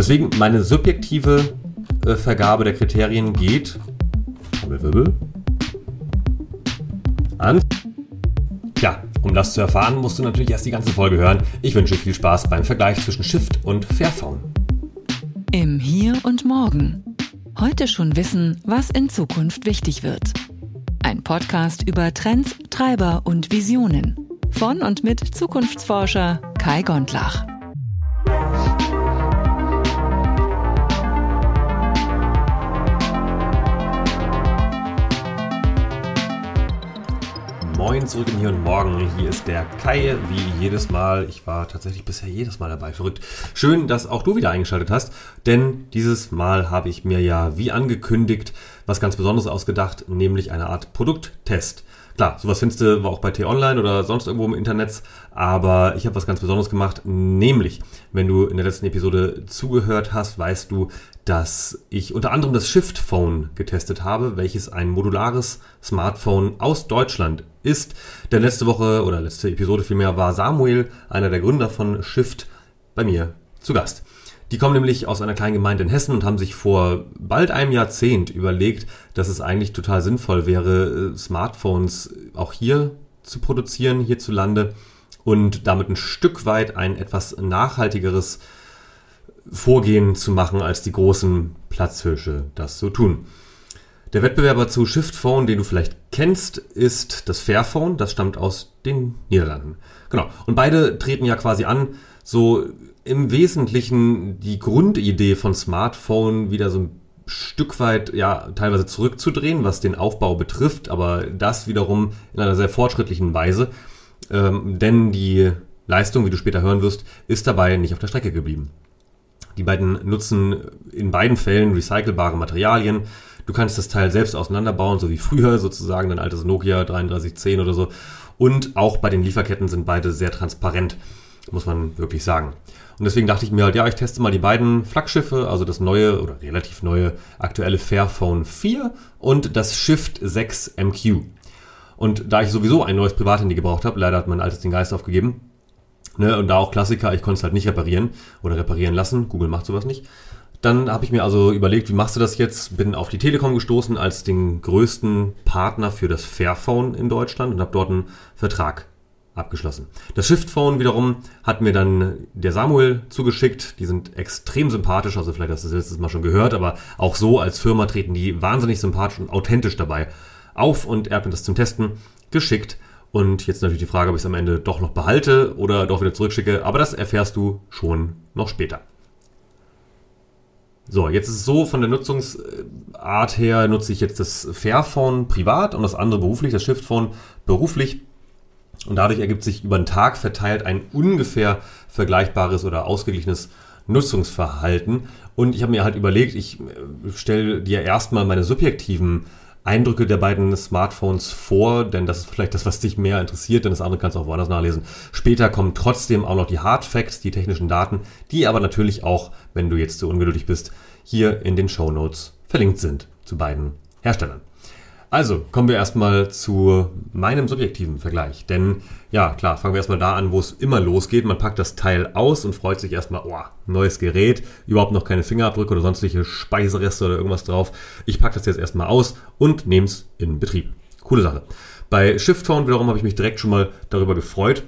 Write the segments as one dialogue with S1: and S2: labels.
S1: Deswegen meine subjektive äh, Vergabe der Kriterien geht Wirbel, an. Tja, um das zu erfahren, musst du natürlich erst die ganze Folge hören. Ich wünsche viel Spaß beim Vergleich zwischen Shift und Fairphone.
S2: Im Hier und Morgen. Heute schon wissen, was in Zukunft wichtig wird. Ein Podcast über Trends, Treiber und Visionen. Von und mit Zukunftsforscher Kai Gondlach.
S1: Moin zurück im Hier und Morgen. Hier ist der Kai, wie jedes Mal. Ich war tatsächlich bisher jedes Mal dabei. Verrückt. Schön, dass auch du wieder eingeschaltet hast, denn dieses Mal habe ich mir ja, wie angekündigt, was ganz Besonderes ausgedacht, nämlich eine Art Produkttest. Klar, sowas findest du auch bei T-Online oder sonst irgendwo im Internet, aber ich habe was ganz Besonderes gemacht, nämlich, wenn du in der letzten Episode zugehört hast, weißt du, dass ich unter anderem das Shift Phone getestet habe, welches ein modulares Smartphone aus Deutschland ist. Denn letzte Woche oder letzte Episode vielmehr war Samuel, einer der Gründer von Shift, bei mir zu Gast. Die kommen nämlich aus einer kleinen Gemeinde in Hessen und haben sich vor bald einem Jahrzehnt überlegt, dass es eigentlich total sinnvoll wäre, äh, Smartphones auch hier zu produzieren, hierzulande und damit ein Stück weit ein etwas nachhaltigeres Vorgehen zu machen, als die großen Platzhirsche das so tun. Der Wettbewerber zu Shiftphone, den du vielleicht kennst, ist das Fairphone. Das stammt aus den Niederlanden. Genau. Und beide treten ja quasi an, so im Wesentlichen die Grundidee von Smartphone wieder so ein Stück weit ja teilweise zurückzudrehen, was den Aufbau betrifft, aber das wiederum in einer sehr fortschrittlichen Weise. Ähm, denn die Leistung, wie du später hören wirst, ist dabei nicht auf der Strecke geblieben. Die beiden nutzen in beiden Fällen recycelbare Materialien. Du kannst das Teil selbst auseinanderbauen, so wie früher sozusagen dein altes Nokia 3310 oder so. Und auch bei den Lieferketten sind beide sehr transparent, muss man wirklich sagen. Und deswegen dachte ich mir halt, ja, ich teste mal die beiden Flaggschiffe, also das neue oder relativ neue aktuelle Fairphone 4 und das Shift 6 MQ. Und da ich sowieso ein neues Privathandy gebraucht habe, leider hat mein altes den Geist aufgegeben, ne, und da auch Klassiker, ich konnte es halt nicht reparieren oder reparieren lassen, Google macht sowas nicht. Dann habe ich mir also überlegt, wie machst du das jetzt? Bin auf die Telekom gestoßen als den größten Partner für das Fairphone in Deutschland und habe dort einen Vertrag abgeschlossen. Das Shift-Phone wiederum hat mir dann der Samuel zugeschickt. Die sind extrem sympathisch, also vielleicht hast du das letztes Mal schon gehört, aber auch so als Firma treten die wahnsinnig sympathisch und authentisch dabei auf und er hat mir das zum Testen geschickt. Und jetzt natürlich die Frage, ob ich es am Ende doch noch behalte oder doch wieder zurückschicke, aber das erfährst du schon noch später. So, jetzt ist es so, von der Nutzungsart her nutze ich jetzt das Fairphone privat und das andere beruflich, das Shiftphone beruflich. Und dadurch ergibt sich über den Tag verteilt ein ungefähr vergleichbares oder ausgeglichenes Nutzungsverhalten. Und ich habe mir halt überlegt, ich äh, stelle dir erstmal meine subjektiven Eindrücke der beiden Smartphones vor, denn das ist vielleicht das, was dich mehr interessiert, denn das andere kannst du auch woanders nachlesen. Später kommen trotzdem auch noch die Hard Facts, die technischen Daten, die aber natürlich auch, wenn du jetzt zu ungeduldig bist, hier in den Show Notes verlinkt sind zu beiden Herstellern. Also kommen wir erstmal zu meinem subjektiven Vergleich. Denn ja, klar, fangen wir erstmal da an, wo es immer losgeht. Man packt das Teil aus und freut sich erstmal, oh, neues Gerät, überhaupt noch keine Fingerabdrücke oder sonstige Speisereste oder irgendwas drauf. Ich packe das jetzt erstmal aus und nehme es in Betrieb. Coole Sache. Bei Shiftphone wiederum habe ich mich direkt schon mal darüber gefreut,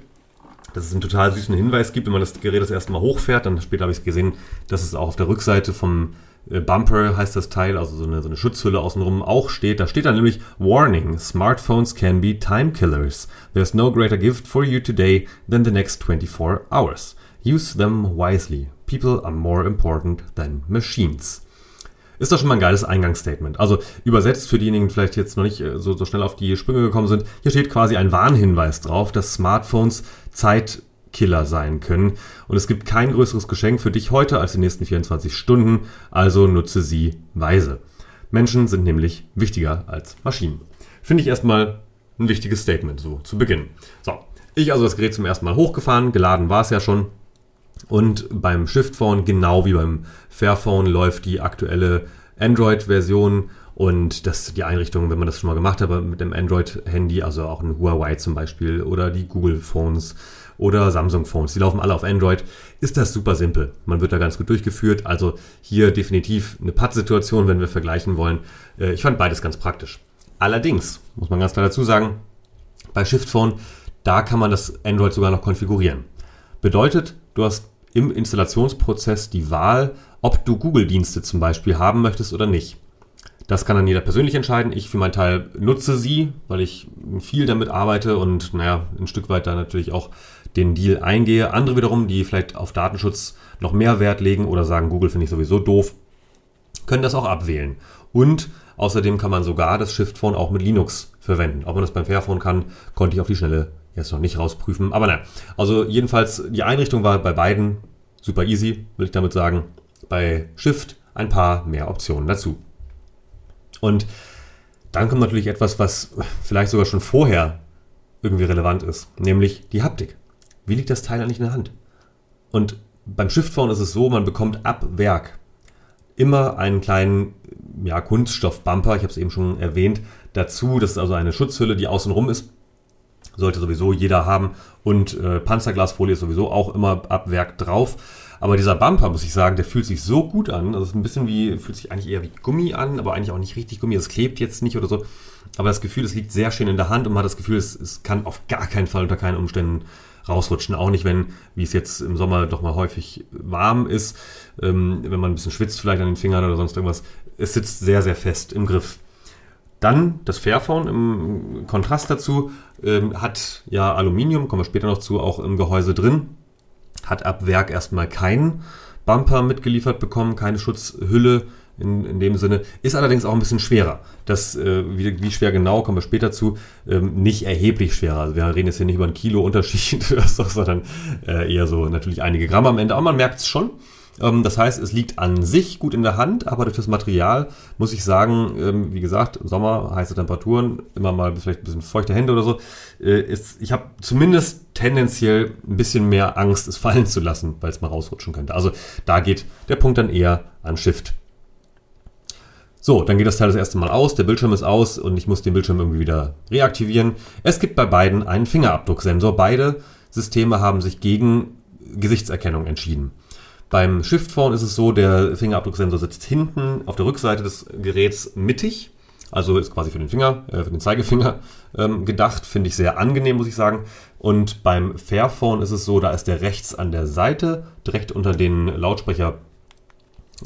S1: dass es einen total süßen Hinweis gibt, wenn man das Gerät das erste Mal hochfährt. Dann später habe ich gesehen, dass es auch auf der Rückseite vom Bumper heißt das Teil, also so eine, so eine Schutzhülle außenrum auch steht. Da steht dann nämlich Warning, Smartphones can be time killers. There's no greater gift for you today than the next 24 hours. Use them wisely. People are more important than machines. Ist doch schon mal ein geiles Eingangsstatement. Also übersetzt für diejenigen, die vielleicht jetzt noch nicht äh, so, so schnell auf die Sprünge gekommen sind, hier steht quasi ein Warnhinweis drauf, dass Smartphones Zeit Killer sein können. Und es gibt kein größeres Geschenk für dich heute als die nächsten 24 Stunden, also nutze sie weise. Menschen sind nämlich wichtiger als Maschinen. Finde ich erstmal ein wichtiges Statement, so zu Beginn. So, ich also das Gerät zum ersten Mal hochgefahren, geladen war es ja schon. Und beim Shift-Phone, genau wie beim Fairphone, läuft die aktuelle Android-Version und das die Einrichtung, wenn man das schon mal gemacht hat mit dem Android-Handy, also auch ein Huawei zum Beispiel oder die Google-Phones oder Samsung Phones. Die laufen alle auf Android. Ist das super simpel. Man wird da ganz gut durchgeführt. Also hier definitiv eine Pattsituation, wenn wir vergleichen wollen. Äh, ich fand beides ganz praktisch. Allerdings, muss man ganz klar dazu sagen, bei Shift Phone, da kann man das Android sogar noch konfigurieren. Bedeutet, du hast im Installationsprozess die Wahl, ob du Google-Dienste zum Beispiel haben möchtest oder nicht. Das kann dann jeder persönlich entscheiden. Ich für meinen Teil nutze sie, weil ich viel damit arbeite und naja, ein Stück weit da natürlich auch den Deal eingehe. Andere wiederum, die vielleicht auf Datenschutz noch mehr Wert legen oder sagen, Google finde ich sowieso doof, können das auch abwählen. Und außerdem kann man sogar das Shift Phone auch mit Linux verwenden. Ob man das beim Fairphone kann, konnte ich auf die Schnelle jetzt noch nicht rausprüfen. Aber naja, also jedenfalls die Einrichtung war bei beiden super easy, will ich damit sagen. Bei Shift ein paar mehr Optionen dazu. Und dann kommt natürlich etwas, was vielleicht sogar schon vorher irgendwie relevant ist, nämlich die Haptik. Wie liegt das Teil eigentlich in der Hand? Und beim Shift-Phone ist es so, man bekommt ab Werk immer einen kleinen ja, Kunststoff-Bumper, ich habe es eben schon erwähnt, dazu. Das ist also eine Schutzhülle, die außenrum ist. Sollte sowieso jeder haben. Und äh, Panzerglasfolie ist sowieso auch immer ab Werk drauf. Aber dieser Bumper, muss ich sagen, der fühlt sich so gut an. Also es ist ein bisschen wie, fühlt sich eigentlich eher wie Gummi an, aber eigentlich auch nicht richtig Gummi. Es klebt jetzt nicht oder so. Aber das Gefühl, es liegt sehr schön in der Hand und man hat das Gefühl, es, es kann auf gar keinen Fall unter keinen Umständen rausrutschen. Auch nicht, wenn, wie es jetzt im Sommer doch mal häufig warm ist, ähm, wenn man ein bisschen schwitzt vielleicht an den Fingern oder sonst irgendwas. Es sitzt sehr, sehr fest im Griff. Dann das Fairphone im Kontrast dazu ähm, hat ja Aluminium, kommen wir später noch zu, auch im Gehäuse drin hat ab Werk erstmal keinen Bumper mitgeliefert bekommen, keine Schutzhülle in, in dem Sinne. Ist allerdings auch ein bisschen schwerer. Das, äh, wie, wie schwer genau, kommen wir später zu, ähm, nicht erheblich schwerer. Also wir reden jetzt hier nicht über einen Kilo Unterschied, sondern äh, eher so natürlich einige Gramm am Ende. Aber man merkt es schon. Ähm, das heißt, es liegt an sich gut in der Hand, aber durch das Material muss ich sagen, ähm, wie gesagt, Sommer, heiße Temperaturen, immer mal vielleicht ein bisschen feuchte Hände oder so. Äh, ist, ich habe zumindest tendenziell ein bisschen mehr Angst, es fallen zu lassen, weil es mal rausrutschen könnte. Also da geht der Punkt dann eher an Shift. So, dann geht das Teil das erste Mal aus, der Bildschirm ist aus und ich muss den Bildschirm irgendwie wieder reaktivieren. Es gibt bei beiden einen Fingerabdrucksensor. Beide Systeme haben sich gegen Gesichtserkennung entschieden. Beim Shift Phone ist es so, der Fingerabdrucksensor sitzt hinten auf der Rückseite des Geräts mittig. Also ist quasi für den Finger, äh, für den Zeigefinger ähm, gedacht. Finde ich sehr angenehm, muss ich sagen. Und beim Fairphone ist es so, da ist der rechts an der Seite, direkt unter den Lautsprecher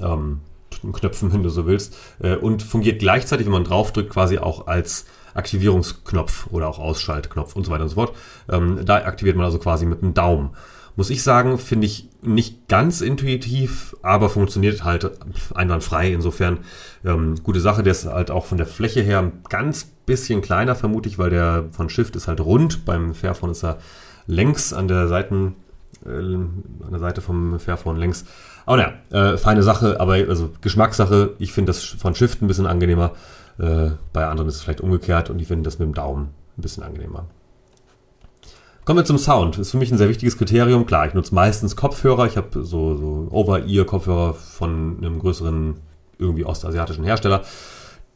S1: ähm, Knöpfen, wenn du so willst, äh, und fungiert gleichzeitig, wenn man draufdrückt, quasi auch als Aktivierungsknopf oder auch Ausschaltknopf und so weiter und so fort. Ähm, da aktiviert man also quasi mit dem Daumen muss ich sagen, finde ich nicht ganz intuitiv, aber funktioniert halt einwandfrei. Insofern ähm, gute Sache. Der ist halt auch von der Fläche her ein ganz bisschen kleiner, vermute ich, weil der von Shift ist halt rund. Beim Fairphone ist er längs an der Seiten, äh, an der Seite vom Fairphone längs. Aber naja, äh, feine Sache, aber also Geschmackssache. Ich finde das von Shift ein bisschen angenehmer. Äh, bei anderen ist es vielleicht umgekehrt und ich finde das mit dem Daumen ein bisschen angenehmer. Kommen wir zum Sound. Ist für mich ein sehr wichtiges Kriterium. Klar, ich nutze meistens Kopfhörer. Ich habe so, so Over-Ear-Kopfhörer von einem größeren, irgendwie ostasiatischen Hersteller.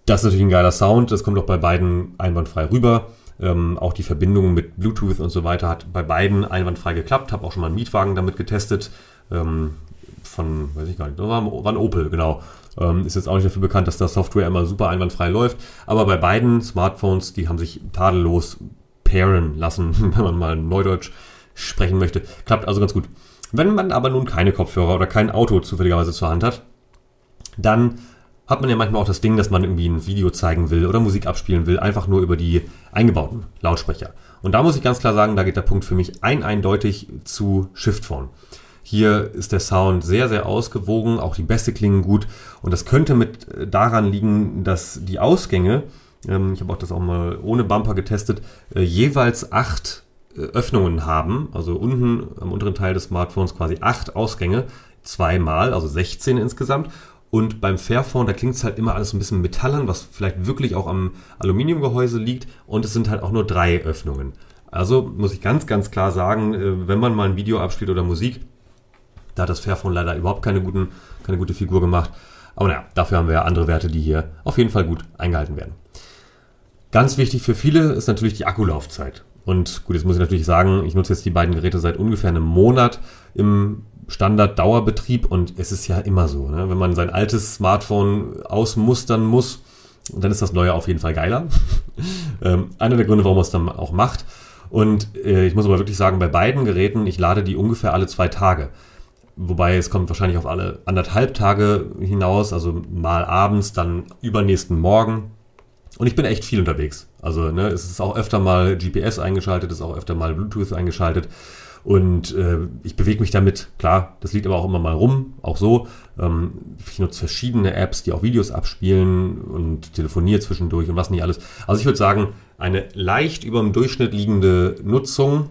S1: Das ist natürlich ein geiler Sound. Das kommt auch bei beiden einwandfrei rüber. Ähm, auch die Verbindung mit Bluetooth und so weiter hat bei beiden einwandfrei geklappt. Habe auch schon mal einen Mietwagen damit getestet. Ähm, von, weiß ich gar nicht, war, war ein Opel, genau. Ähm, ist jetzt auch nicht dafür bekannt, dass da Software immer super einwandfrei läuft. Aber bei beiden Smartphones, die haben sich tadellos pairen lassen, wenn man mal Neudeutsch sprechen möchte. Klappt also ganz gut. Wenn man aber nun keine Kopfhörer oder kein Auto zufälligerweise zur Hand hat, dann hat man ja manchmal auch das Ding, dass man irgendwie ein Video zeigen will oder Musik abspielen will, einfach nur über die eingebauten Lautsprecher. Und da muss ich ganz klar sagen, da geht der Punkt für mich ein eindeutig zu Shiftphone. Hier ist der Sound sehr, sehr ausgewogen, auch die Bässe klingen gut und das könnte mit daran liegen, dass die Ausgänge ähm, ich habe auch das auch mal ohne Bumper getestet, äh, jeweils acht äh, Öffnungen haben, also unten am unteren Teil des Smartphones quasi acht Ausgänge, zweimal, also 16 insgesamt. Und beim Fairphone, da klingt es halt immer alles ein bisschen metallern, was vielleicht wirklich auch am Aluminiumgehäuse liegt. Und es sind halt auch nur drei Öffnungen. Also muss ich ganz, ganz klar sagen, äh, wenn man mal ein Video abspielt oder Musik, da hat das Fairphone leider überhaupt keine, guten, keine gute Figur gemacht. Aber naja, dafür haben wir ja andere Werte, die hier auf jeden Fall gut eingehalten werden. Ganz wichtig für viele ist natürlich die Akkulaufzeit. Und gut, jetzt muss ich natürlich sagen, ich nutze jetzt die beiden Geräte seit ungefähr einem Monat im Standard-Dauerbetrieb und es ist ja immer so, ne? wenn man sein altes Smartphone ausmustern muss, dann ist das neue auf jeden Fall geiler. ähm, einer der Gründe, warum man es dann auch macht. Und äh, ich muss aber wirklich sagen, bei beiden Geräten, ich lade die ungefähr alle zwei Tage. Wobei es kommt wahrscheinlich auf alle anderthalb Tage hinaus, also mal abends, dann übernächsten Morgen. Und ich bin echt viel unterwegs. Also ne, es ist auch öfter mal GPS eingeschaltet, es ist auch öfter mal Bluetooth eingeschaltet. Und äh, ich bewege mich damit, klar, das liegt aber auch immer mal rum, auch so. Ähm, ich nutze verschiedene Apps, die auch Videos abspielen und telefoniere zwischendurch und was nicht alles. Also ich würde sagen, eine leicht über dem Durchschnitt liegende Nutzung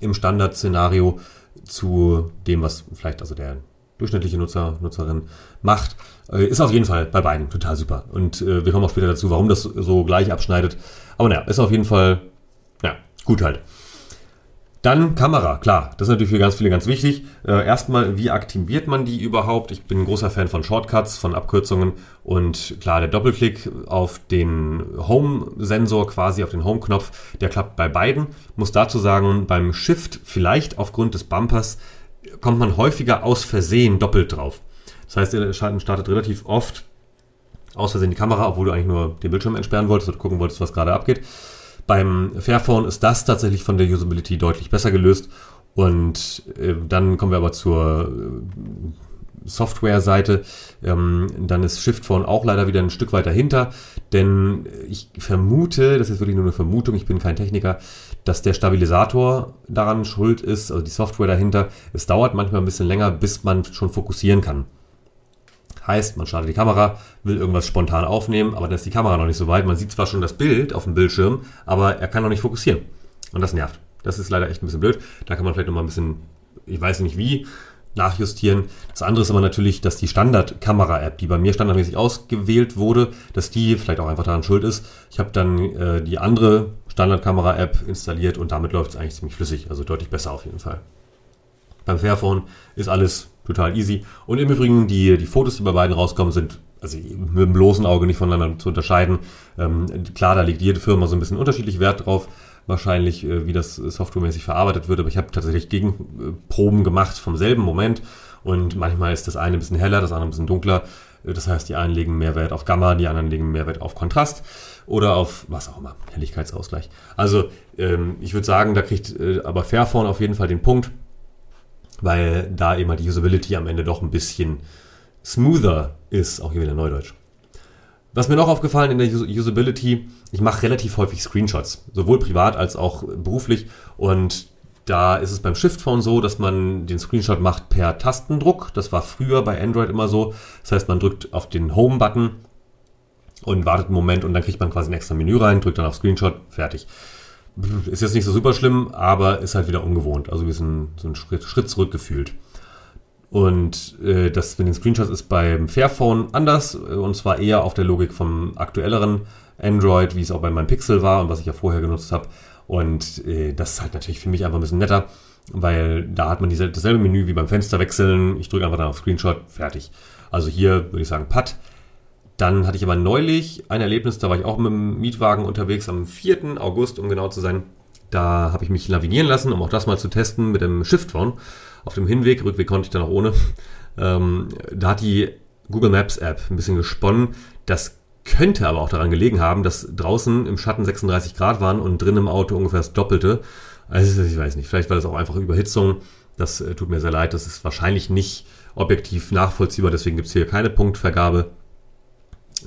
S1: im Standardszenario zu dem, was vielleicht also der durchschnittliche Nutzer, Nutzerin macht, äh, ist auf jeden Fall bei beiden total super. Und äh, wir kommen auch später dazu, warum das so gleich abschneidet. Aber naja, ist auf jeden Fall, ja, gut halt. Dann Kamera, klar, das ist natürlich für ganz viele ganz wichtig. Äh, erstmal, wie aktiviert man die überhaupt? Ich bin ein großer Fan von Shortcuts, von Abkürzungen und klar, der Doppelklick auf den Home-Sensor, quasi auf den Home-Knopf, der klappt bei beiden. Muss dazu sagen, beim Shift, vielleicht aufgrund des Bumpers, kommt man häufiger aus Versehen doppelt drauf. Das heißt, er startet relativ oft aus Versehen die Kamera, obwohl du eigentlich nur den Bildschirm entsperren wolltest oder gucken wolltest, was gerade abgeht. Beim Fairphone ist das tatsächlich von der Usability deutlich besser gelöst. Und äh, dann kommen wir aber zur äh, Software-Seite. Ähm, dann ist Shiftphone auch leider wieder ein Stück weiter hinter, denn ich vermute, das ist wirklich nur eine Vermutung, ich bin kein Techniker, dass der Stabilisator daran schuld ist, also die Software dahinter. Es dauert manchmal ein bisschen länger, bis man schon fokussieren kann. Heißt, man startet die Kamera, will irgendwas spontan aufnehmen, aber dann ist die Kamera noch nicht so weit. Man sieht zwar schon das Bild auf dem Bildschirm, aber er kann noch nicht fokussieren. Und das nervt. Das ist leider echt ein bisschen blöd. Da kann man vielleicht noch mal ein bisschen, ich weiß nicht wie, nachjustieren. Das andere ist aber natürlich, dass die Standard-Kamera-App, die bei mir standardmäßig ausgewählt wurde, dass die vielleicht auch einfach daran schuld ist. Ich habe dann äh, die andere Standard-Kamera-App installiert und damit läuft es eigentlich ziemlich flüssig, also deutlich besser auf jeden Fall. Beim Fairphone ist alles total easy. Und im Übrigen, die, die Fotos, die bei beiden rauskommen, sind also mit dem bloßen Auge nicht voneinander zu unterscheiden. Ähm, klar, da legt jede Firma so ein bisschen unterschiedlich Wert drauf, wahrscheinlich, äh, wie das softwaremäßig verarbeitet wird. Aber ich habe tatsächlich Gegenproben gemacht vom selben Moment. Und manchmal ist das eine ein bisschen heller, das andere ein bisschen dunkler. Äh, das heißt, die einen legen mehr Wert auf Gamma, die anderen legen mehr Wert auf Kontrast oder auf was auch immer, Helligkeitsausgleich. Also ähm, ich würde sagen, da kriegt äh, aber Fairphone auf jeden Fall den Punkt weil da eben halt die Usability am Ende doch ein bisschen smoother ist, auch hier wieder Neudeutsch. Was mir noch aufgefallen in der Usability, ich mache relativ häufig Screenshots, sowohl privat als auch beruflich und da ist es beim Shift-Phone so, dass man den Screenshot macht per Tastendruck. Das war früher bei Android immer so. Das heißt, man drückt auf den Home-Button und wartet einen Moment und dann kriegt man quasi ein extra Menü rein, drückt dann auf Screenshot, fertig ist jetzt nicht so super schlimm, aber ist halt wieder ungewohnt. Also wir sind so einen Schritt, Schritt zurückgefühlt. Und äh, das mit den Screenshots ist beim Fairphone anders äh, und zwar eher auf der Logik vom aktuelleren Android, wie es auch bei meinem Pixel war und was ich ja vorher genutzt habe. Und äh, das ist halt natürlich für mich einfach ein bisschen netter, weil da hat man diese, dasselbe Menü wie beim Fenster wechseln. Ich drücke einfach dann auf Screenshot, fertig. Also hier würde ich sagen Patt. Dann hatte ich aber neulich ein Erlebnis, da war ich auch mit dem Mietwagen unterwegs am 4. August, um genau zu sein. Da habe ich mich lavinieren lassen, um auch das mal zu testen mit dem Shift-Phone. Auf dem Hinweg, Rückweg konnte ich dann auch ohne. Ähm, da hat die Google Maps App ein bisschen gesponnen. Das könnte aber auch daran gelegen haben, dass draußen im Schatten 36 Grad waren und drin im Auto ungefähr das Doppelte. Also ich weiß nicht, vielleicht war das auch einfach Überhitzung. Das äh, tut mir sehr leid. Das ist wahrscheinlich nicht objektiv nachvollziehbar. Deswegen gibt es hier keine Punktvergabe.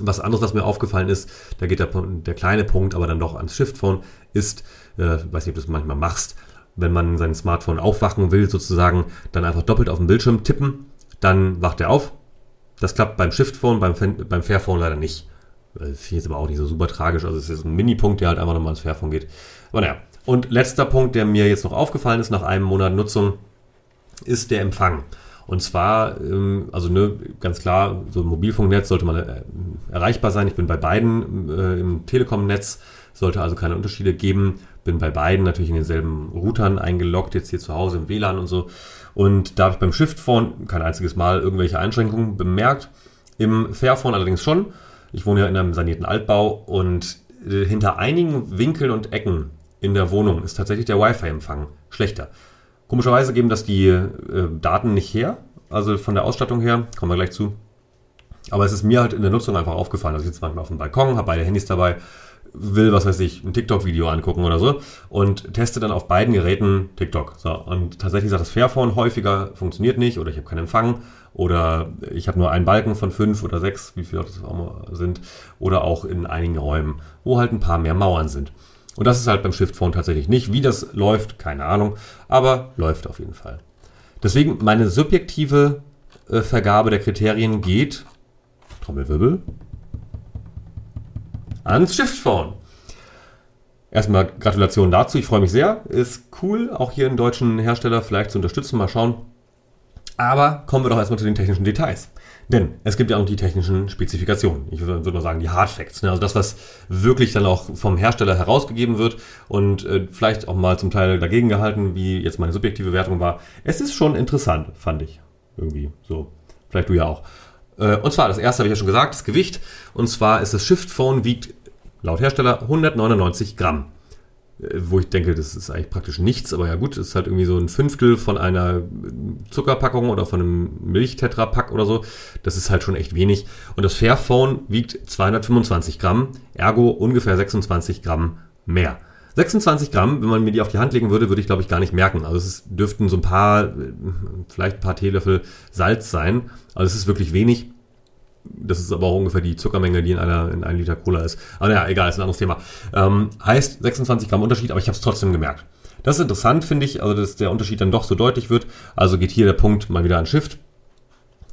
S1: Was anderes, was mir aufgefallen ist, da geht der, der kleine Punkt aber dann doch ans Shift-Phone, ist, äh, weiß nicht, ob du das manchmal machst, wenn man sein Smartphone aufwachen will, sozusagen, dann einfach doppelt auf den Bildschirm tippen, dann wacht er auf. Das klappt beim Shift-Phone, beim, beim Fairphone leider nicht. Das finde ich jetzt aber auch nicht so super tragisch. Also es ist ein Mini-Punkt, der halt einfach nochmal ans Fairphone geht. Aber naja. Und letzter Punkt, der mir jetzt noch aufgefallen ist nach einem Monat Nutzung, ist der Empfang. Und zwar, ähm, also ne, ganz klar, so ein Mobilfunknetz sollte mal äh, erreichbar sein. Ich bin bei beiden äh, im Telekom-Netz, sollte also keine Unterschiede geben. Bin bei beiden natürlich in denselben Routern eingeloggt, jetzt hier zu Hause im WLAN und so. Und da habe ich beim Shift-Phone kein einziges Mal irgendwelche Einschränkungen bemerkt. Im Fairphone allerdings schon. Ich wohne ja in einem sanierten Altbau und äh, hinter einigen Winkeln und Ecken in der Wohnung ist tatsächlich der Wi-Fi-Empfang schlechter. Komischerweise geben das die äh, Daten nicht her, also von der Ausstattung her, kommen wir gleich zu. Aber es ist mir halt in der Nutzung einfach aufgefallen. Also ich sitze manchmal auf dem Balkon, habe beide Handys dabei, will, was weiß ich, ein TikTok-Video angucken oder so und teste dann auf beiden Geräten TikTok. So, und tatsächlich sagt das Fairphone häufiger, funktioniert nicht oder ich habe keinen Empfang oder ich habe nur einen Balken von fünf oder sechs, wie viele das auch mal sind, oder auch in einigen Räumen, wo halt ein paar mehr Mauern sind. Und das ist halt beim Shift Phone tatsächlich nicht. Wie das läuft, keine Ahnung, aber läuft auf jeden Fall. Deswegen meine subjektive äh, Vergabe der Kriterien geht, Trommelwirbel, ans Shift Phone. Erstmal Gratulation dazu, ich freue mich sehr. Ist cool, auch hier einen deutschen Hersteller vielleicht zu unterstützen. Mal schauen. Aber kommen wir doch erstmal zu den technischen Details. Denn es gibt ja auch die technischen Spezifikationen. Ich würde mal sagen, die Hard Facts. Ne? Also das, was wirklich dann auch vom Hersteller herausgegeben wird und äh, vielleicht auch mal zum Teil dagegen gehalten, wie jetzt meine subjektive Wertung war. Es ist schon interessant, fand ich. Irgendwie so. Vielleicht du ja auch. Äh, und zwar, das erste habe ich ja schon gesagt, das Gewicht. Und zwar ist das Shift Phone wiegt laut Hersteller 199 Gramm wo ich denke, das ist eigentlich praktisch nichts, aber ja gut, es ist halt irgendwie so ein Fünftel von einer Zuckerpackung oder von einem Milchtetrapack oder so. Das ist halt schon echt wenig. Und das Fairphone wiegt 225 Gramm, ergo ungefähr 26 Gramm mehr. 26 Gramm, wenn man mir die auf die Hand legen würde, würde ich glaube ich gar nicht merken. Also es dürften so ein paar, vielleicht ein paar Teelöffel Salz sein. Also es ist wirklich wenig. Das ist aber auch ungefähr die Zuckermenge, die in einer in einem Liter Cola ist. Aber naja, egal, ist ein anderes Thema. Ähm, heißt 26 Gramm Unterschied, aber ich habe es trotzdem gemerkt. Das ist interessant, finde ich, also dass der Unterschied dann doch so deutlich wird. Also geht hier der Punkt mal wieder an Shift.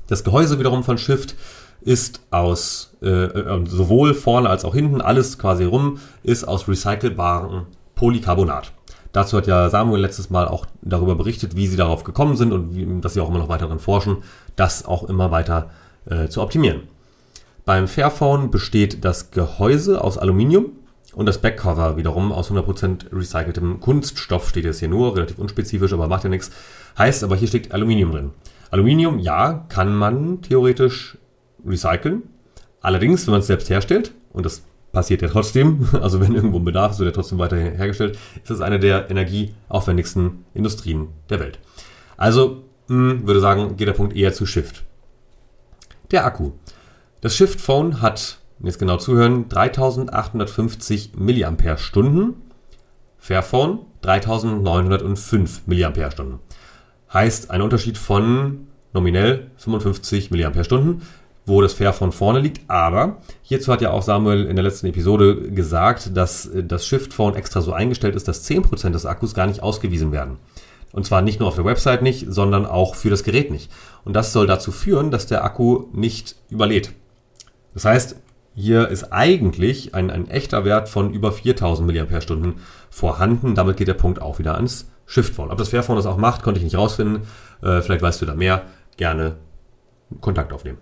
S1: Das Gehäuse wiederum von Shift ist aus äh, äh, sowohl vorne als auch hinten, alles quasi rum, ist aus recycelbarem Polycarbonat. Dazu hat ja Samuel letztes Mal auch darüber berichtet, wie sie darauf gekommen sind und wie, dass sie auch immer noch weiter daran forschen, das auch immer weiter äh, zu optimieren. Beim Fairphone besteht das Gehäuse aus Aluminium und das Backcover wiederum aus 100% recyceltem Kunststoff, steht jetzt hier nur, relativ unspezifisch, aber macht ja nichts. Heißt aber, hier steckt Aluminium drin. Aluminium, ja, kann man theoretisch recyceln. Allerdings, wenn man es selbst herstellt, und das passiert ja trotzdem, also wenn irgendwo ein Bedarf ist, wird er trotzdem weiter hergestellt, ist es eine der energieaufwendigsten Industrien der Welt. Also, mh, hm, würde sagen, geht der Punkt eher zu Shift. Der Akku. Das Shift Phone hat, jetzt genau zuhören, 3850 mAh. Fairphone 3905 mAh. Heißt ein Unterschied von nominell 55 mAh, wo das Fairphone vorne liegt. Aber hierzu hat ja auch Samuel in der letzten Episode gesagt, dass das Shift Phone extra so eingestellt ist, dass 10% des Akkus gar nicht ausgewiesen werden. Und zwar nicht nur auf der Website nicht, sondern auch für das Gerät nicht. Und das soll dazu führen, dass der Akku nicht überlädt. Das heißt, hier ist eigentlich ein, ein echter Wert von über 4000 mAh vorhanden. Damit geht der Punkt auch wieder ans Shiftphone. Ob das Fairphone das auch macht, konnte ich nicht rausfinden. Äh, vielleicht weißt du da mehr. Gerne Kontakt aufnehmen.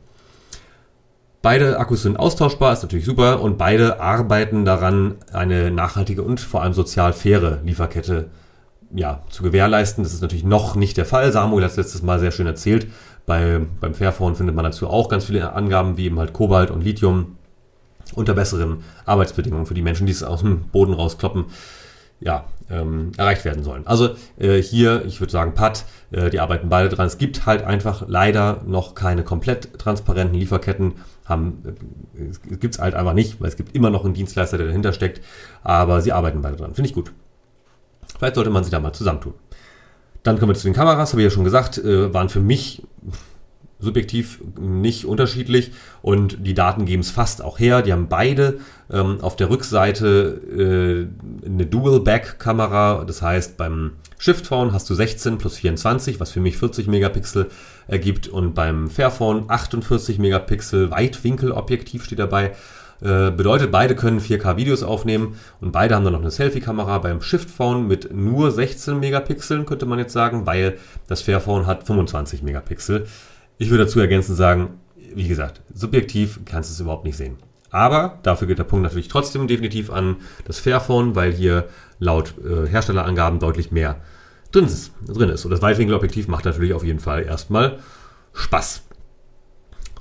S1: Beide Akkus sind austauschbar, ist natürlich super und beide arbeiten daran, eine nachhaltige und vor allem sozial faire Lieferkette ja, zu gewährleisten. Das ist natürlich noch nicht der Fall. Samuel hat es letztes Mal sehr schön erzählt. Bei, beim Fairphone findet man dazu auch ganz viele Angaben, wie eben halt Kobalt und Lithium unter besseren Arbeitsbedingungen für die Menschen, die es aus dem Boden rauskloppen, ja, ähm, erreicht werden sollen. Also äh, hier, ich würde sagen, PAT, äh, die arbeiten beide dran. Es gibt halt einfach leider noch keine komplett transparenten Lieferketten. Haben, äh, gibt es halt einfach nicht, weil es gibt immer noch einen Dienstleister, der dahinter steckt. Aber sie arbeiten beide dran. Finde ich gut. Vielleicht sollte man sich da mal zusammentun. Dann kommen wir zu den Kameras, habe ich ja schon gesagt, äh, waren für mich subjektiv nicht unterschiedlich und die Daten geben es fast auch her. Die haben beide ähm, auf der Rückseite äh, eine Dual-Back-Kamera. Das heißt, beim Shift Phone hast du 16 plus 24, was für mich 40 Megapixel ergibt und beim Fairphone 48 Megapixel Weitwinkelobjektiv steht dabei äh, bedeutet, beide können 4K-Videos aufnehmen und beide haben dann noch eine Selfie-Kamera beim Shift-Phone mit nur 16 Megapixeln, könnte man jetzt sagen, weil das Fairphone hat 25 Megapixel. Ich würde dazu ergänzend sagen, wie gesagt, subjektiv kannst du es überhaupt nicht sehen. Aber dafür geht der Punkt natürlich trotzdem definitiv an das Fairphone, weil hier laut äh, Herstellerangaben deutlich mehr drin ist, drin ist. Und das Weitwinkelobjektiv macht natürlich auf jeden Fall erstmal Spaß.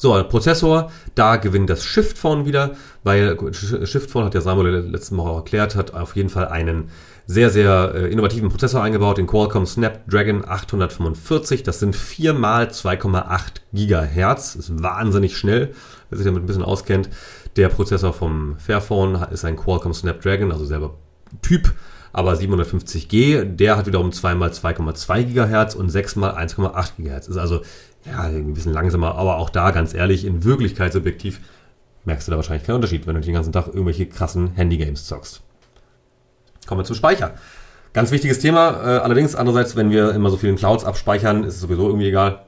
S1: So, Prozessor, da gewinnt das Shift Phone wieder, weil Shift Phone hat ja Samuel letzten Mal auch erklärt, hat auf jeden Fall einen sehr, sehr äh, innovativen Prozessor eingebaut, den Qualcomm Snapdragon 845. Das sind 4 mal 2,8 Gigahertz. Ist wahnsinnig schnell, wer sich damit ein bisschen auskennt. Der Prozessor vom Fairphone ist ein Qualcomm Snapdragon, also selber Typ, aber 750G. Der hat wiederum 2 mal 2,2 Gigahertz und 6 mal 1,8 Gigahertz. Ist also ja, ein bisschen langsamer, aber auch da ganz ehrlich, in Wirklichkeit subjektiv merkst du da wahrscheinlich keinen Unterschied, wenn du den ganzen Tag irgendwelche krassen Handygames zockst. Kommen wir zum Speicher. Ganz wichtiges Thema. Äh, allerdings, andererseits, wenn wir immer so viel Clouds abspeichern, ist es sowieso irgendwie egal.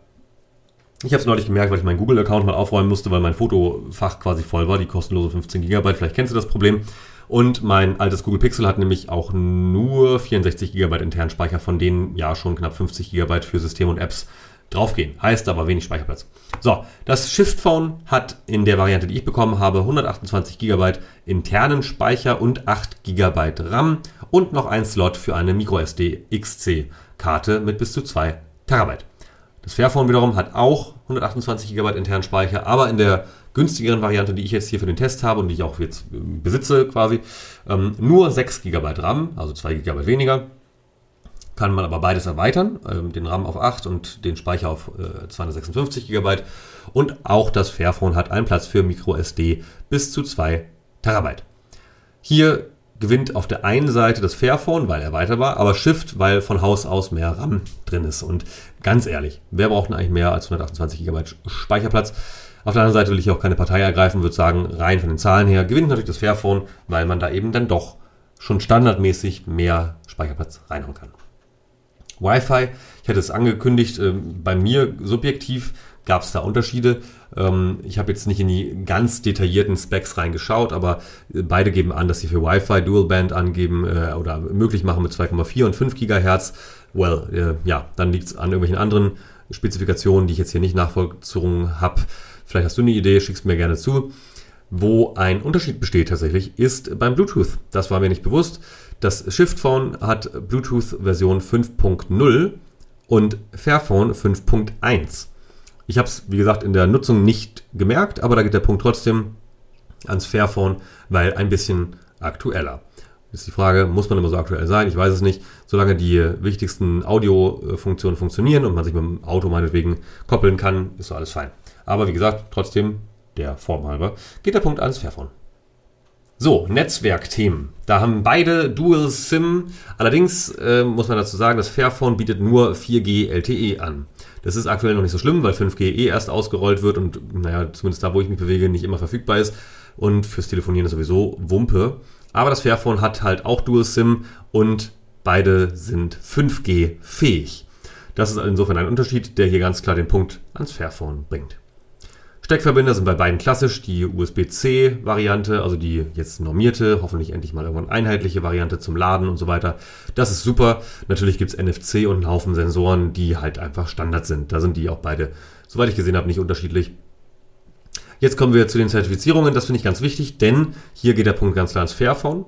S1: Ich habe es neulich gemerkt, weil ich meinen Google-Account mal aufräumen musste, weil mein Fotofach quasi voll war, die kostenlose 15 GB. Vielleicht kennst du das Problem. Und mein altes Google Pixel hat nämlich auch nur 64 GB internen Speicher, von denen ja schon knapp 50 GB für System und Apps draufgehen. Heißt aber wenig Speicherplatz. So, das Shift Phone hat in der Variante, die ich bekommen habe, 128 GB internen Speicher und 8 GB RAM und noch ein Slot für eine MicroSD XC Karte mit bis zu 2 Terabyte. Das Fairphone wiederum hat auch 128 GB internen Speicher, aber in der günstigeren Variante, die ich jetzt hier für den Test habe und die ich auch jetzt ähm, besitze quasi, ähm, nur 6 GB RAM, also 2 GB weniger kann man aber beides erweitern, ähm, den RAM auf 8 und den Speicher auf äh, 256 GB. Und auch das Fairphone hat einen Platz für MicroSD bis zu 2 Terabyte. Hier gewinnt auf der einen Seite das Fairphone, weil erweiterbar, aber Shift, weil von Haus aus mehr RAM drin ist. Und ganz ehrlich, wer braucht denn eigentlich mehr als 128 GB Speicherplatz? Auf der anderen Seite will ich auch keine Partei ergreifen, würde sagen, rein von den Zahlen her gewinnt natürlich das Fairphone, weil man da eben dann doch schon standardmäßig mehr Speicherplatz reinhauen kann. Wi-Fi, ich hatte es angekündigt, äh, bei mir subjektiv gab es da Unterschiede. Ähm, ich habe jetzt nicht in die ganz detaillierten Specs reingeschaut, aber äh, beide geben an, dass sie für Wi-Fi Dual Band angeben äh, oder möglich machen mit 2,4 und 5 Gigahertz. Well, äh, ja, dann liegt es an irgendwelchen anderen Spezifikationen, die ich jetzt hier nicht nachvollzogen habe. Vielleicht hast du eine Idee, schickst mir gerne zu. Wo ein Unterschied besteht tatsächlich, ist beim Bluetooth. Das war mir nicht bewusst. Das Shift Phone hat Bluetooth Version 5.0 und Fairphone 5.1. Ich habe es, wie gesagt, in der Nutzung nicht gemerkt, aber da geht der Punkt trotzdem ans Fairphone, weil ein bisschen aktueller. Ist die Frage, muss man immer so aktuell sein? Ich weiß es nicht. Solange die wichtigsten Audiofunktionen funktionieren und man sich mit dem Auto meinetwegen koppeln kann, ist so alles fein. Aber wie gesagt, trotzdem, der Form halber, geht der Punkt ans Fairphone. So, Netzwerkthemen. Da haben beide Dual SIM. Allerdings äh, muss man dazu sagen, das Fairphone bietet nur 4G LTE an. Das ist aktuell noch nicht so schlimm, weil 5G eh erst ausgerollt wird und, naja, zumindest da, wo ich mich bewege, nicht immer verfügbar ist. Und fürs Telefonieren ist sowieso Wumpe. Aber das Fairphone hat halt auch Dual SIM und beide sind 5G fähig. Das ist insofern ein Unterschied, der hier ganz klar den Punkt ans Fairphone bringt. Steckverbinder sind bei beiden klassisch, die USB-C-Variante, also die jetzt normierte, hoffentlich endlich mal irgendwann einheitliche Variante zum Laden und so weiter. Das ist super. Natürlich gibt es NFC und einen Haufen Sensoren, die halt einfach Standard sind. Da sind die auch beide, soweit ich gesehen habe, nicht unterschiedlich. Jetzt kommen wir zu den Zertifizierungen. Das finde ich ganz wichtig, denn hier geht der Punkt ganz klar ins Fairphone.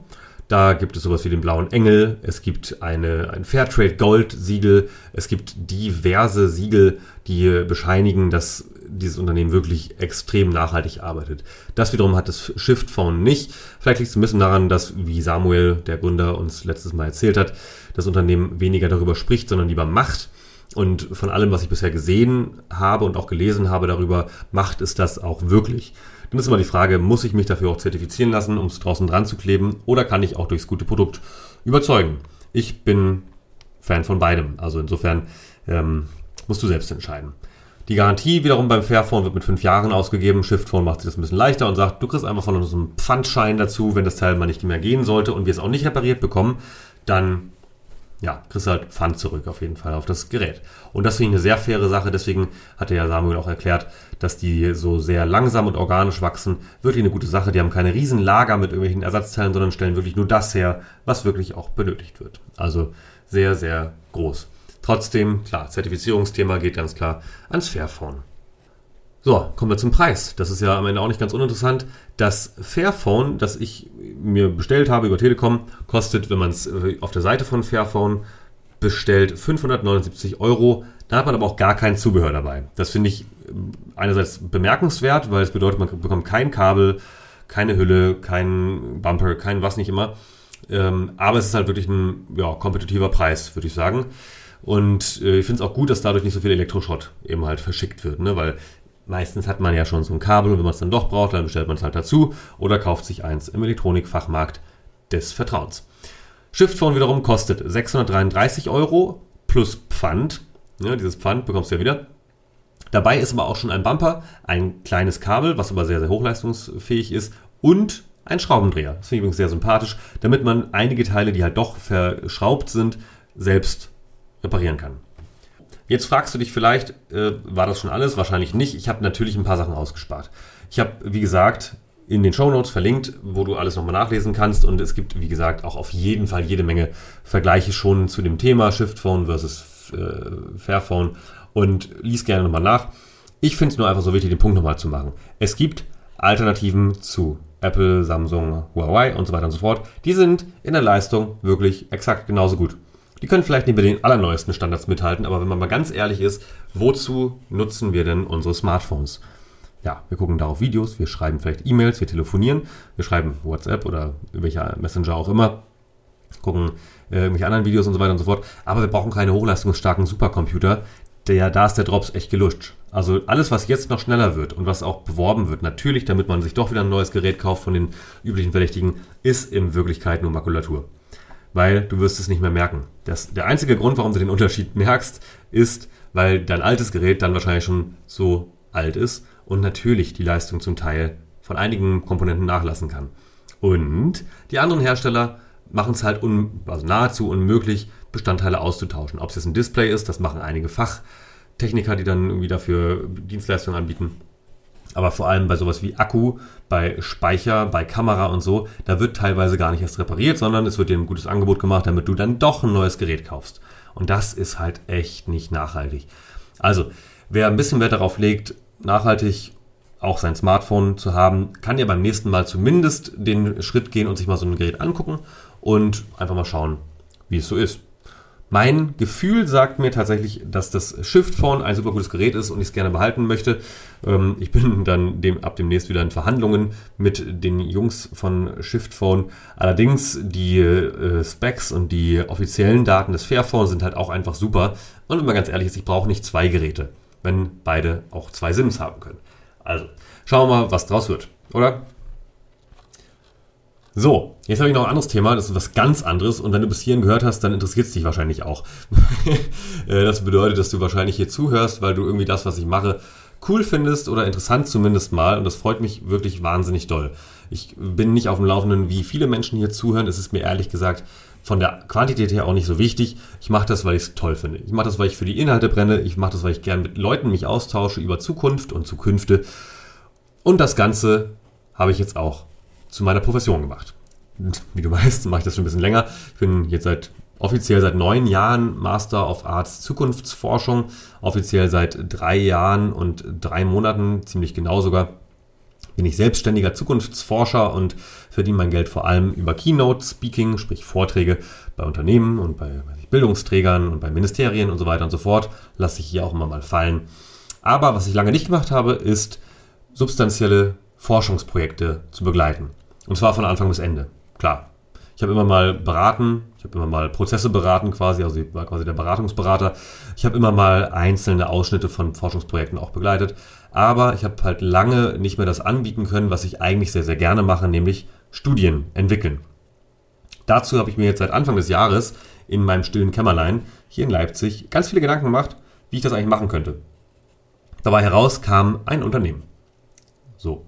S1: Da gibt es sowas wie den blauen Engel, es gibt eine, ein Fairtrade Gold Siegel, es gibt diverse Siegel, die bescheinigen, dass dieses Unternehmen wirklich extrem nachhaltig arbeitet. Das wiederum hat das Shift Phone nicht. Vielleicht liegt es ein bisschen daran, dass, wie Samuel, der Gründer, uns letztes Mal erzählt hat, das Unternehmen weniger darüber spricht, sondern lieber macht. Und von allem, was ich bisher gesehen habe und auch gelesen habe darüber, macht es das auch wirklich. Dann ist immer die Frage, muss ich mich dafür auch zertifizieren lassen, um es draußen dran zu kleben, oder kann ich auch durchs gute Produkt überzeugen? Ich bin Fan von beidem. Also insofern ähm, musst du selbst entscheiden. Die Garantie wiederum beim Fairphone wird mit fünf Jahren ausgegeben. Shiftphone macht sich das ein bisschen leichter und sagt, du kriegst einfach von uns einen Pfandschein dazu, wenn das Teil mal nicht mehr gehen sollte und wir es auch nicht repariert bekommen, dann ja, kriegst du halt Pfand zurück auf jeden Fall auf das Gerät. Und das finde ich eine sehr faire Sache. Deswegen hatte ja Samuel auch erklärt, dass die so sehr langsam und organisch wachsen. Wirklich eine gute Sache. Die haben keine riesen Lager mit irgendwelchen Ersatzteilen, sondern stellen wirklich nur das her, was wirklich auch benötigt wird. Also sehr, sehr groß. Trotzdem, klar, Zertifizierungsthema geht ganz klar ans Fairphone. So, kommen wir zum Preis. Das ist ja am Ende auch nicht ganz uninteressant. Das Fairphone, das ich mir bestellt habe über Telekom, kostet, wenn man es äh, auf der Seite von Fairphone bestellt, 579 Euro. Da hat man aber auch gar kein Zubehör dabei. Das finde ich äh, einerseits bemerkenswert, weil es bedeutet, man bekommt kein Kabel, keine Hülle, kein Bumper, kein was nicht immer. Ähm, aber es ist halt wirklich ein ja, kompetitiver Preis, würde ich sagen. Und äh, ich finde es auch gut, dass dadurch nicht so viel Elektroschrott eben halt verschickt wird, ne? weil meistens hat man ja schon so ein Kabel und wenn man es dann doch braucht, dann bestellt man es halt dazu oder kauft sich eins im Elektronikfachmarkt des Vertrauens. Shiftphone wiederum kostet 633 Euro plus Pfand. Ja, dieses Pfand bekommst du ja wieder. Dabei ist aber auch schon ein Bumper, ein kleines Kabel, was aber sehr, sehr hochleistungsfähig ist und ein Schraubendreher. Das finde ich übrigens sehr sympathisch, damit man einige Teile, die halt doch verschraubt sind, selbst reparieren kann. Jetzt fragst du dich vielleicht, äh, war das schon alles? Wahrscheinlich nicht. Ich habe natürlich ein paar Sachen ausgespart. Ich habe, wie gesagt, in den Show Notes verlinkt, wo du alles nochmal nachlesen kannst. Und es gibt, wie gesagt, auch auf jeden Fall jede Menge Vergleiche schon zu dem Thema Shift Phone versus äh, Fairphone. Und lies gerne nochmal nach. Ich finde es nur einfach so wichtig, den Punkt nochmal zu machen. Es gibt Alternativen zu Apple, Samsung, Huawei und so weiter und so fort. Die sind in der Leistung wirklich exakt genauso gut. Die können vielleicht nicht mit den allerneuesten Standards mithalten, aber wenn man mal ganz ehrlich ist, wozu nutzen wir denn unsere Smartphones? Ja, wir gucken darauf Videos, wir schreiben vielleicht E-Mails, wir telefonieren, wir schreiben WhatsApp oder welcher Messenger auch immer, gucken äh, irgendwelche anderen Videos und so weiter und so fort. Aber wir brauchen keine hochleistungsstarken Supercomputer. Der, da ist der Drops echt gelutscht. Also alles, was jetzt noch schneller wird und was auch beworben wird, natürlich, damit man sich doch wieder ein neues Gerät kauft von den üblichen Verdächtigen, ist in Wirklichkeit nur Makulatur weil du wirst es nicht mehr merken. Das, der einzige Grund, warum du den Unterschied merkst, ist, weil dein altes Gerät dann wahrscheinlich schon so alt ist und natürlich die Leistung zum Teil von einigen Komponenten nachlassen kann. Und die anderen Hersteller machen es halt un, also nahezu unmöglich, Bestandteile auszutauschen. Ob es jetzt ein Display ist, das machen einige Fachtechniker, die dann irgendwie dafür Dienstleistungen anbieten. Aber vor allem bei sowas wie Akku, bei Speicher, bei Kamera und so, da wird teilweise gar nicht erst repariert, sondern es wird dir ein gutes Angebot gemacht, damit du dann doch ein neues Gerät kaufst. Und das ist halt echt nicht nachhaltig. Also, wer ein bisschen Wert darauf legt, nachhaltig auch sein Smartphone zu haben, kann ja beim nächsten Mal zumindest den Schritt gehen und sich mal so ein Gerät angucken und einfach mal schauen, wie es so ist. Mein Gefühl sagt mir tatsächlich, dass das Shift Phone ein super gutes Gerät ist und ich es gerne behalten möchte. Ähm, ich bin dann dem, ab demnächst wieder in Verhandlungen mit den Jungs von Shift Phone. Allerdings die äh, Specs und die offiziellen Daten des Fairphone sind halt auch einfach super. Und wenn man ganz ehrlich ist, ich brauche nicht zwei Geräte, wenn beide auch zwei SIMs haben können. Also schauen wir mal, was draus wird, oder? So, jetzt habe ich noch ein anderes Thema, das ist was ganz anderes und wenn du bis hierhin gehört hast, dann interessiert es dich wahrscheinlich auch. Äh, das bedeutet, dass du wahrscheinlich hier zuhörst, weil du irgendwie das, was ich mache, cool findest oder interessant zumindest mal und das freut mich wirklich wahnsinnig doll. Ich bin nicht auf dem Laufenden, wie viele Menschen hier zuhören, es ist mir ehrlich gesagt von der Quantität her auch nicht so wichtig. Ich mache das, weil ich es toll finde. Ich mache das, weil ich für die Inhalte brenne. Ich mache das, weil ich gern mit Leuten mich austausche über Zukunft und Zukünfte. Und das Ganze habe ich jetzt auch zu meiner Profession gemacht. Und wie du weißt, mache ich das schon ein bisschen länger. Ich bin jetzt seit offiziell seit neun Jahren Master of Arts Zukunftsforschung, offiziell seit drei Jahren und drei Monaten, ziemlich genau sogar, bin ich selbstständiger Zukunftsforscher und verdiene mein Geld vor allem über Keynote Speaking, sprich Vorträge bei Unternehmen und bei Bildungsträgern und bei Ministerien und so weiter und so fort. Lasse ich hier auch immer mal fallen. Aber was ich lange nicht gemacht habe, ist substanzielle Forschungsprojekte zu begleiten. Und zwar von Anfang bis Ende. Klar. Ich habe immer mal beraten, ich habe immer mal Prozesse beraten quasi, also ich war quasi der Beratungsberater. Ich habe immer mal einzelne Ausschnitte von Forschungsprojekten auch begleitet. Aber ich habe halt lange nicht mehr das anbieten können, was ich eigentlich sehr, sehr gerne mache, nämlich Studien entwickeln. Dazu habe ich mir jetzt seit Anfang des Jahres in meinem stillen Kämmerlein hier in Leipzig ganz viele Gedanken gemacht, wie ich das eigentlich machen könnte. Dabei heraus kam ein Unternehmen. So.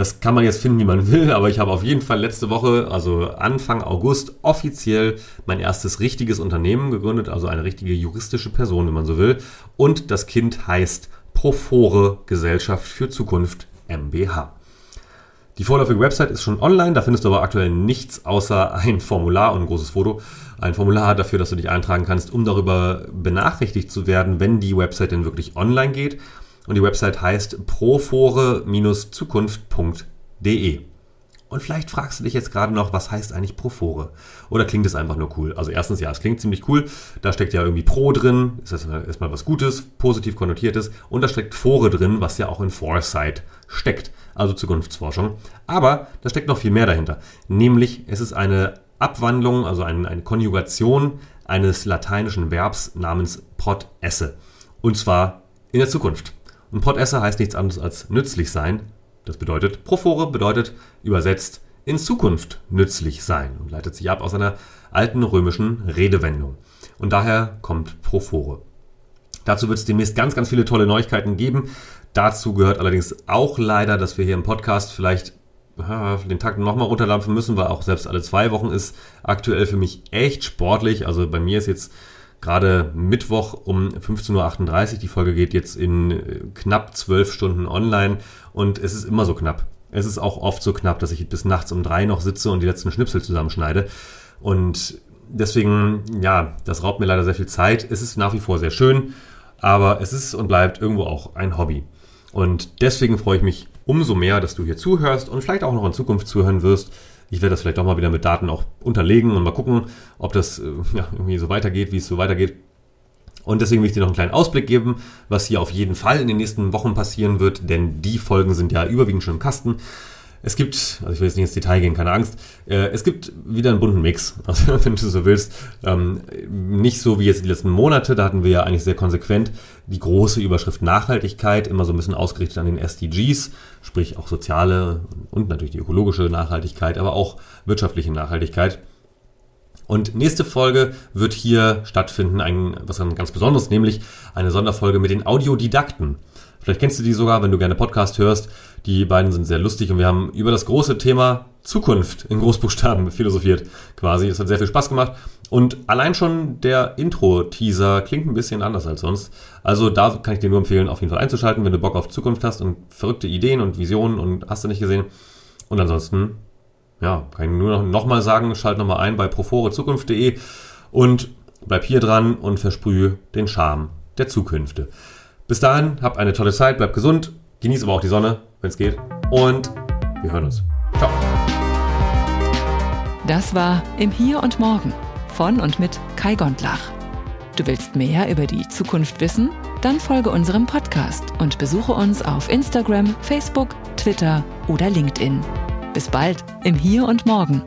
S1: Das kann man jetzt finden, wie man will, aber ich habe auf jeden Fall letzte Woche, also Anfang August, offiziell mein erstes richtiges Unternehmen gegründet, also eine richtige juristische Person, wenn man so will. Und das Kind heißt Profore Gesellschaft für Zukunft MBH. Die vorläufige Website ist schon online, da findest du aber aktuell nichts außer ein Formular und ein großes Foto. Ein Formular dafür, dass du dich eintragen kannst, um darüber benachrichtigt zu werden, wenn die Website denn wirklich online geht und die Website heißt profore-zukunft.de. Und vielleicht fragst du dich jetzt gerade noch, was heißt eigentlich Profore? Oder klingt es einfach nur cool? Also erstens, ja, es klingt ziemlich cool. Da steckt ja irgendwie Pro drin, ist das erstmal was Gutes, positiv konnotiertes. Und da steckt Fore drin, was ja auch in Foresight steckt, also Zukunftsforschung. Aber da steckt noch viel mehr dahinter. Nämlich, es ist eine Abwandlung, also eine, eine Konjugation eines lateinischen Verbs namens pot esse. Und zwar in der Zukunft. Und pot esse heißt nichts anderes als nützlich sein. Das bedeutet, profore bedeutet übersetzt in Zukunft nützlich sein und leitet sich ab aus einer alten römischen Redewendung. Und daher kommt profore. Dazu wird es demnächst ganz, ganz viele tolle Neuigkeiten geben. Dazu gehört allerdings auch leider, dass wir hier im Podcast vielleicht den Takt nochmal runterdampfen müssen, weil auch selbst alle zwei Wochen ist aktuell für mich echt sportlich. Also bei mir ist jetzt gerade Mittwoch um 15.38 Uhr. Die Folge geht jetzt in äh, knapp zwölf Stunden online und es ist immer so knapp. Es ist auch oft so knapp, dass ich bis nachts um drei noch sitze und die letzten Schnipsel zusammenschneide. Und deswegen, ja, das raubt mir leider sehr viel Zeit. Es ist nach wie vor sehr schön, aber es ist und bleibt irgendwo auch ein Hobby. Und deswegen freue ich mich umso mehr, dass du hier zuhörst und vielleicht auch noch in Zukunft zuhören wirst. Ich werde das vielleicht auch mal wieder mit Daten auch unterlegen und mal gucken, ob das äh, ja, irgendwie so weitergeht, wie es so weitergeht. Und deswegen will ich dir noch einen kleinen Ausblick geben, was hier auf jeden Fall in den nächsten Wochen passieren wird, denn die Folgen sind ja überwiegend schon im Kasten. Es gibt, also ich will jetzt nicht ins Detail gehen, keine Angst, äh, es gibt wieder einen bunten Mix, also wenn du so willst. Ähm, nicht so wie jetzt die letzten Monate, da hatten wir ja eigentlich sehr konsequent die große Überschrift Nachhaltigkeit, immer so ein bisschen ausgerichtet an den SDGs, sprich auch soziale und natürlich die ökologische Nachhaltigkeit, aber auch wirtschaftliche Nachhaltigkeit. Und nächste Folge wird hier stattfinden, ein, was ganz Besonderes, nämlich eine Sonderfolge mit den Audiodidakten. Vielleicht kennst du die sogar, wenn du gerne Podcast hörst. Die beiden sind sehr lustig und wir haben über das große Thema Zukunft in Großbuchstaben philosophiert quasi. Es hat sehr viel Spaß gemacht. Und allein schon der Intro-Teaser klingt ein bisschen anders als sonst. Also da kann ich dir nur empfehlen, auf jeden Fall einzuschalten, wenn du Bock auf Zukunft hast und verrückte Ideen und Visionen und hast du nicht gesehen. Und ansonsten, ja, kann ich nur noch, mal sagen, schalt noch mal ein bei proforezukunft.de und bleib hier dran und versprühe den Charme der Zukünfte. Bis dahin, habt eine tolle Zeit, bleibt gesund, genießt aber auch die Sonne, wenn es geht. Und wir hören uns. Ciao.
S2: Das war Im Hier und Morgen von und mit Kai Gondlach. Du willst mehr über die Zukunft wissen? Dann folge unserem Podcast und besuche uns auf Instagram, Facebook, Twitter oder LinkedIn. Bis bald im Hier und Morgen.